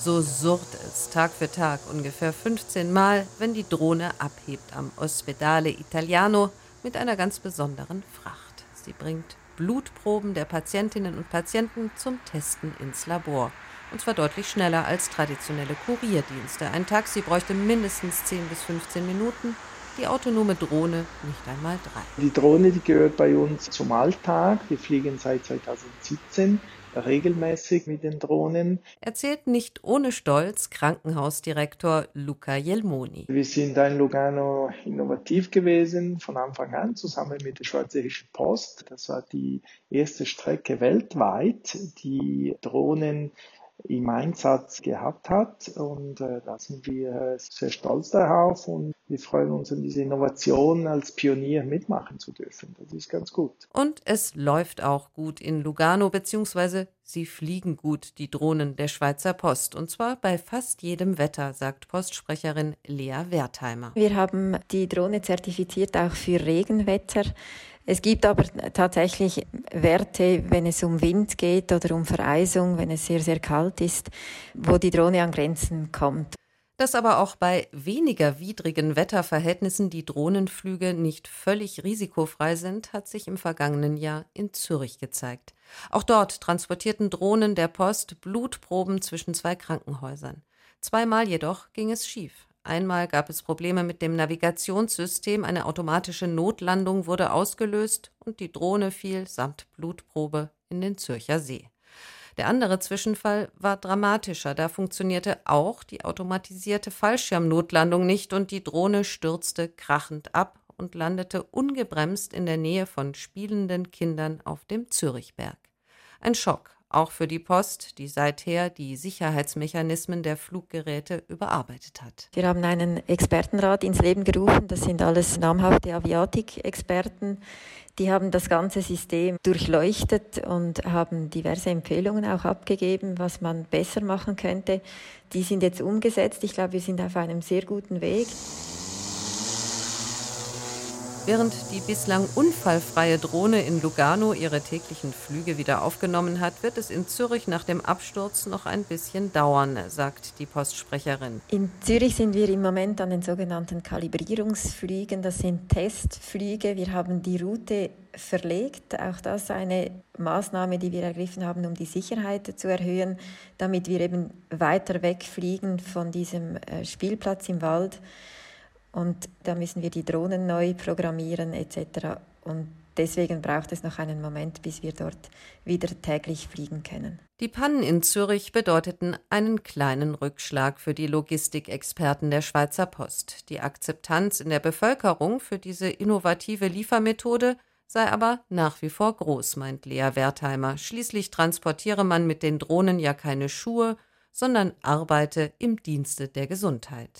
So surrt es Tag für Tag ungefähr 15 Mal, wenn die Drohne abhebt am Ospedale Italiano mit einer ganz besonderen Fracht. Sie bringt Blutproben der Patientinnen und Patienten zum Testen ins Labor. Und zwar deutlich schneller als traditionelle Kurierdienste. Ein Taxi bräuchte mindestens 10 bis 15 Minuten, die autonome Drohne nicht einmal drei. Die Drohne, die gehört bei uns zum Alltag. Wir fliegen seit 2017 regelmäßig mit den Drohnen. Erzählt nicht ohne Stolz Krankenhausdirektor Luca Jelmoni. Wir sind in Lugano innovativ gewesen von Anfang an zusammen mit der Schweizerischen Post. Das war die erste Strecke weltweit, die Drohnen im Einsatz gehabt hat. Und äh, da sind wir sehr stolz darauf und wir freuen uns an diese Innovation als Pionier mitmachen zu dürfen. Das ist ganz gut. Und es läuft auch gut in Lugano, beziehungsweise sie fliegen gut, die Drohnen der Schweizer Post. Und zwar bei fast jedem Wetter, sagt Postsprecherin Lea Wertheimer. Wir haben die Drohne zertifiziert auch für Regenwetter. Es gibt aber tatsächlich Werte, wenn es um Wind geht oder um Vereisung, wenn es sehr, sehr kalt ist, wo die Drohne an Grenzen kommt. Dass aber auch bei weniger widrigen Wetterverhältnissen die Drohnenflüge nicht völlig risikofrei sind, hat sich im vergangenen Jahr in Zürich gezeigt. Auch dort transportierten Drohnen der Post Blutproben zwischen zwei Krankenhäusern. Zweimal jedoch ging es schief. Einmal gab es Probleme mit dem Navigationssystem, eine automatische Notlandung wurde ausgelöst und die Drohne fiel samt Blutprobe in den Zürcher See. Der andere Zwischenfall war dramatischer. Da funktionierte auch die automatisierte Fallschirmnotlandung nicht und die Drohne stürzte krachend ab und landete ungebremst in der Nähe von spielenden Kindern auf dem Zürichberg. Ein Schock, auch für die Post, die seither die Sicherheitsmechanismen der Fluggeräte überarbeitet hat. Wir haben einen Expertenrat ins Leben gerufen, das sind alles namhafte Aviatik-Experten. Die haben das ganze System durchleuchtet und haben diverse Empfehlungen auch abgegeben, was man besser machen könnte. Die sind jetzt umgesetzt. Ich glaube, wir sind auf einem sehr guten Weg. Während die bislang unfallfreie Drohne in Lugano ihre täglichen Flüge wieder aufgenommen hat, wird es in Zürich nach dem Absturz noch ein bisschen dauern, sagt die Postsprecherin. In Zürich sind wir im Moment an den sogenannten Kalibrierungsflügen. Das sind Testflüge. Wir haben die Route verlegt. Auch das eine Maßnahme, die wir ergriffen haben, um die Sicherheit zu erhöhen, damit wir eben weiter wegfliegen von diesem äh, Spielplatz im Wald. Und da müssen wir die Drohnen neu programmieren etc. Und deswegen braucht es noch einen Moment, bis wir dort wieder täglich fliegen können. Die Pannen in Zürich bedeuteten einen kleinen Rückschlag für die Logistikexperten der Schweizer Post. Die Akzeptanz in der Bevölkerung für diese innovative Liefermethode sei aber nach wie vor groß, meint Lea Wertheimer. Schließlich transportiere man mit den Drohnen ja keine Schuhe, sondern arbeite im Dienste der Gesundheit.